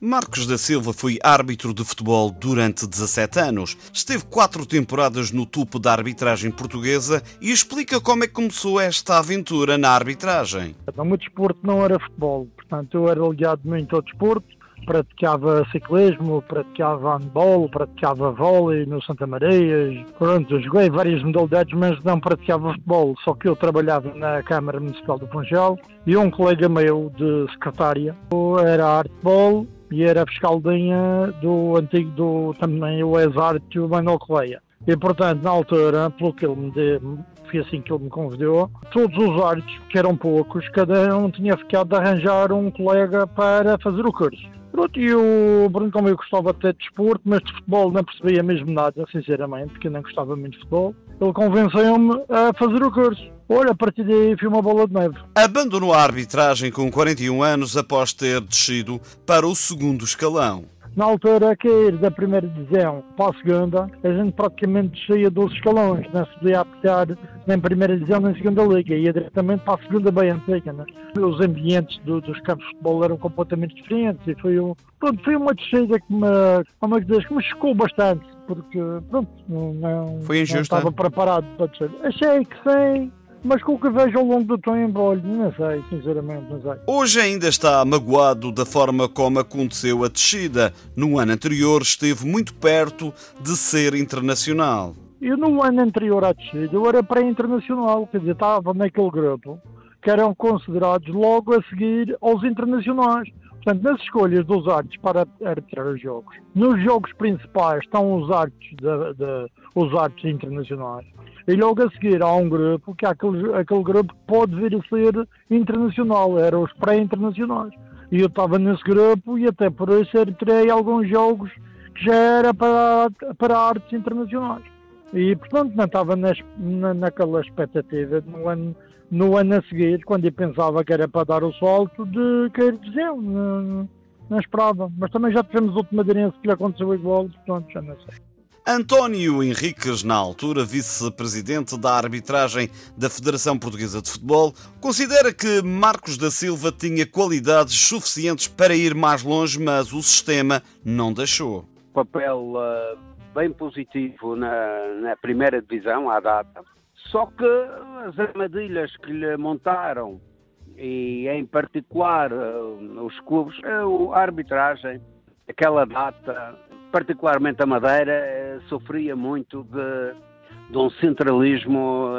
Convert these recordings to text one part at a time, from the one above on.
Marcos da Silva foi árbitro de futebol durante 17 anos. Esteve quatro temporadas no topo da arbitragem portuguesa e explica como é que começou esta aventura na arbitragem. O meu desporto não era futebol, portanto eu era ligado muito ao desporto, praticava ciclismo, praticava handball, praticava vôlei no Santa Maria. Pronto, joguei várias modalidades, mas não praticava futebol. Só que eu trabalhava na Câmara Municipal do Funchal e um colega meu de secretária era artebol e era fiscaldinha do antigo, do, também o ex-arte, o Manuel Correia. E, portanto, na altura, pelo que ele me deu, foi assim que ele me convidou, todos os árbitros, que eram poucos, cada um tinha ficado de arranjar um colega para fazer o curso. Pronto, e o Bruno, como eu gostava até de desporto, mas de futebol não percebia mesmo nada, sinceramente, porque eu não gostava muito de futebol, ele convenceu-me a fazer o curso. Olha, a partir daí foi uma bola de neve. Abandonou a arbitragem com 41 anos após ter descido para o segundo escalão. Na altura, a cair da primeira divisão para a segunda, a gente praticamente saía dos escalões, não se podia apertar nem primeira divisão nem segunda liga, ia diretamente para a segunda bem antiga. Né? Os ambientes do, dos campos de futebol eram completamente diferentes e foi, um, pronto, foi uma descida que me, como é que, diz, que me chocou bastante, porque pronto, não, foi injusta. não estava preparado para descer. Achei que sim, mas com o que vejo ao longo do tempo, olha, não sei, sinceramente, não sei. Hoje ainda está magoado da forma como aconteceu a descida. No ano anterior esteve muito perto de ser internacional. Eu no ano anterior à descida eu era pré-internacional, quer dizer, estava naquele grupo que eram considerados logo a seguir aos internacionais. Portanto, nas escolhas dos artes para arbitrar os jogos, nos jogos principais estão os artes, de, de, os artes internacionais. E logo a seguir há um grupo, que aquele, aquele grupo pode vir a ser internacional, eram os pré-internacionais. E eu estava nesse grupo e até por isso arbitrei alguns jogos que já era para, para artes internacionais. E portanto não estava nas, na, naquela expectativa de no ano, no ano a seguir, quando eu pensava que era para dar o salto, de cair de zero. Não, não esperava. Mas também já tivemos outro madeirense que lhe aconteceu igual, portanto já não sei. António Henriques, na altura vice-presidente da arbitragem da Federação Portuguesa de Futebol, considera que Marcos da Silva tinha qualidades suficientes para ir mais longe, mas o sistema não deixou. Papel uh, bem positivo na, na primeira divisão, à data, só que as armadilhas que lhe montaram, e em particular uh, os clubes, uh, a arbitragem, aquela data particularmente a Madeira, eh, sofria muito de, de um centralismo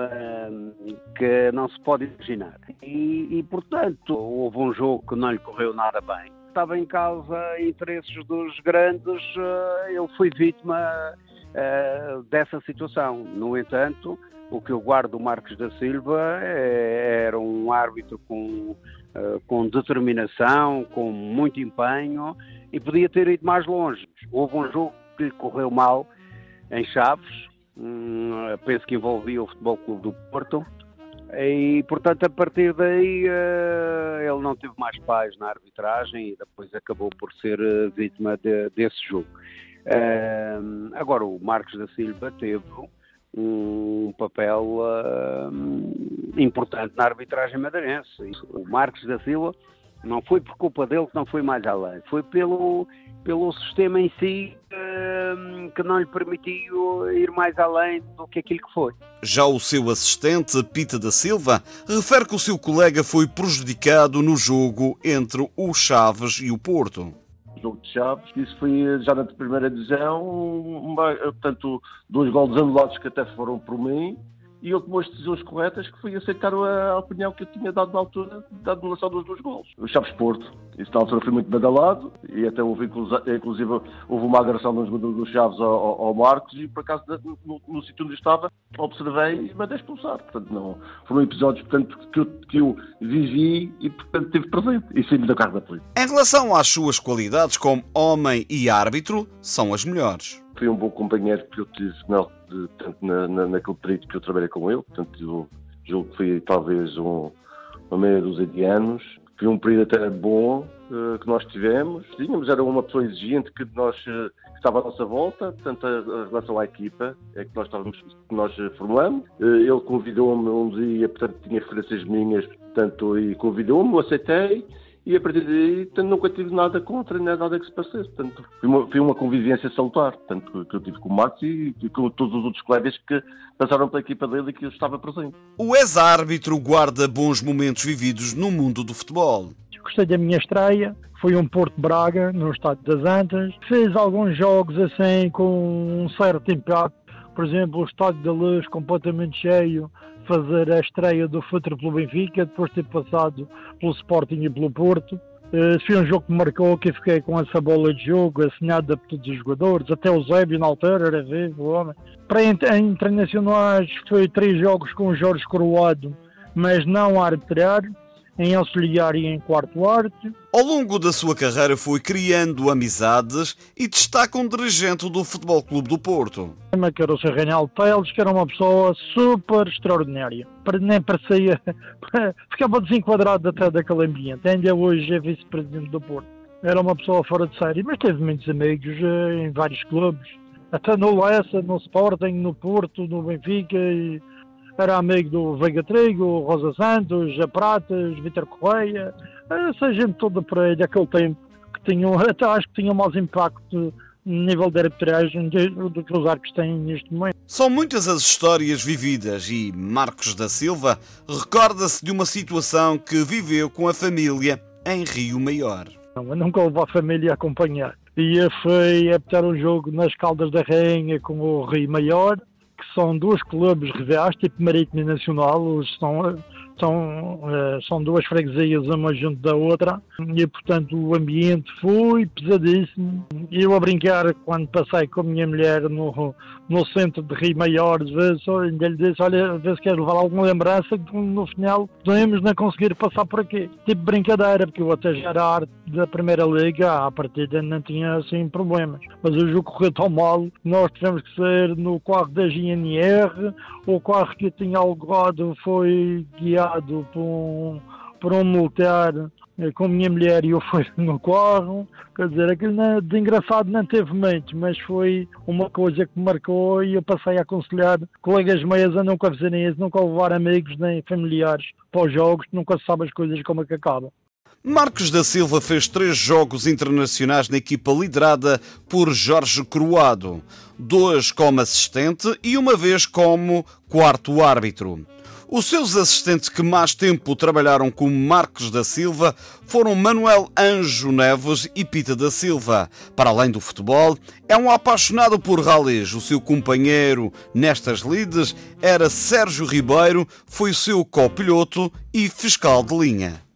que não se pode imaginar. E, e, portanto, houve um jogo que não lhe correu nada bem. Estava em causa interesses dos grandes, ele foi vítima uh, dessa situação. No entanto, o que eu guardo do Marcos da Silva é, era um árbitro com, com determinação, com muito empenho e podia ter ido mais longe. Houve um jogo que lhe correu mal em Chaves, hum, penso que envolvia o Futebol Clube do Porto, e portanto a partir daí ele não teve mais paz na arbitragem e depois acabou por ser vítima de, desse jogo. Uh, agora o Marcos da Silva teve um papel importante na arbitragem madeirense. O Marcos da Silva não foi por culpa dele que não foi mais além, foi pelo, pelo sistema em si uh, que não lhe permitiu ir mais além do que aquilo que foi. Já o seu assistente, Pita da Silva, refere que o seu colega foi prejudicado no jogo entre o Chaves e o Porto jogo de Chaves. Isso foi já na primeira divisão, uma, portanto, dois gols anulados que até foram por mim e ele tomou as decisões corretas que foi aceitar a opinião que eu tinha dado na altura da anulação dos dois gols. O Chaves Porto, isso na altura foi muito badalado e até houve inclusive houve uma agressão dos jogadores Chaves ao, ao, Marcos e por acaso no, no sítio onde estava observei e mandei expulsar. Portanto, não, foram episódios portanto, que, eu, que eu vivi e portanto tive presente e saí da carro da polícia. Em relação às suas qualidades como homem e árbitro, são as melhores. Foi um bom companheiro que eu tive de, portanto, na, na, naquele período que eu trabalhei com ele. Portanto, eu julgo que foi talvez um, uma meia dúzia de anos. Foi um período até bom uh, que nós tivemos. Tínhamos, era uma pessoa exigente que nós uh, estava à nossa volta, portanto, a, a, relação à equipa é que nós, estávamos, que nós formamos. Uh, ele convidou-me um dia, portanto, tinha referências minhas, portanto, e convidou-me, eu aceitei e a partir daí portanto, nunca tive nada contra, nem nada que se parecesse. Portanto, foi uma, foi uma convivência salutar, tanto que eu tive com o Marcos e, e com todos os outros colegas que passaram pela equipa dele e que eu estava presente. O ex-árbitro guarda bons momentos vividos no mundo do futebol. Gostei da minha estreia, foi um Porto Braga, no Estádio das Antas. Fez alguns jogos assim com um certo impacto. Por exemplo, o Estádio da Luz completamente cheio, fazer a estreia do Futuro pelo Benfica, depois de ter passado pelo Sporting e pelo Porto. Uh, foi um jogo que me marcou, que fiquei com essa bola de jogo assinada por todos os jogadores, até o Zébio na altura era vivo, o homem. Para internacionais foi três jogos com o Jorge Coroado, mas não a arbitrar em auxiliar e em quarto arte. Ao longo da sua carreira foi criando amizades e destaca um dirigente do Futebol Clube do Porto. Que era o Sr. Reinaldo Teles, que era uma pessoa super extraordinária. Nem parecia... Ficava desenquadrado até daquele ambiente. Ainda hoje é vice-presidente do Porto. Era uma pessoa fora de série, mas teve muitos amigos eh, em vários clubes. Até no Lessa, no Sporting, no Porto, no Benfica e era amigo do Veiga Trigo, Rosa Santos, A Pratas, Vitor Correia, essa gente toda por aí daquele tempo que tinham, até acho que tinham mais impacto no nível de arbitragem do que os arcos têm neste momento. São muitas as histórias vividas e Marcos da Silva recorda-se de uma situação que viveu com a família em Rio Maior. Não, eu nunca levou a família a acompanhar. E foi apitar um jogo nas Caldas da Rainha com o Rio Maior que são dois clubes rivais, tipo Marítimo e Nacional, são são, uh, são duas freguesias uma junto da outra e portanto o ambiente foi pesadíssimo. Eu a brincar quando passei com a minha mulher no, no centro de Rio Maior, ainda lhe disse, olha, às vezes quero levar alguma lembrança que no final podemos não conseguir passar por aqui. Tipo brincadeira, porque eu até já era arte da Primeira Liga, à partida não tinha assim problemas. Mas o jogo correu tão mal, nós tivemos que ser no carro da GNR, o carro que tinha alugado foi guiado por um, por um militar eh, com a minha mulher e eu fui no carro. Quer dizer, aquilo não, de engraçado não teve muito, mas foi uma coisa que me marcou e eu passei a aconselhar colegas meias a nunca fazerem isso, nunca levar amigos nem familiares para os jogos, nunca se sabe as coisas como é que acabam. Marcos da Silva fez três jogos internacionais na equipa liderada por Jorge Croado, dois como assistente e uma vez como quarto árbitro. Os seus assistentes que mais tempo trabalharam com Marcos da Silva foram Manuel Anjo Neves e Pita da Silva. Para além do futebol, é um apaixonado por rallies. O seu companheiro nestas lides era Sérgio Ribeiro, foi seu copiloto e fiscal de linha.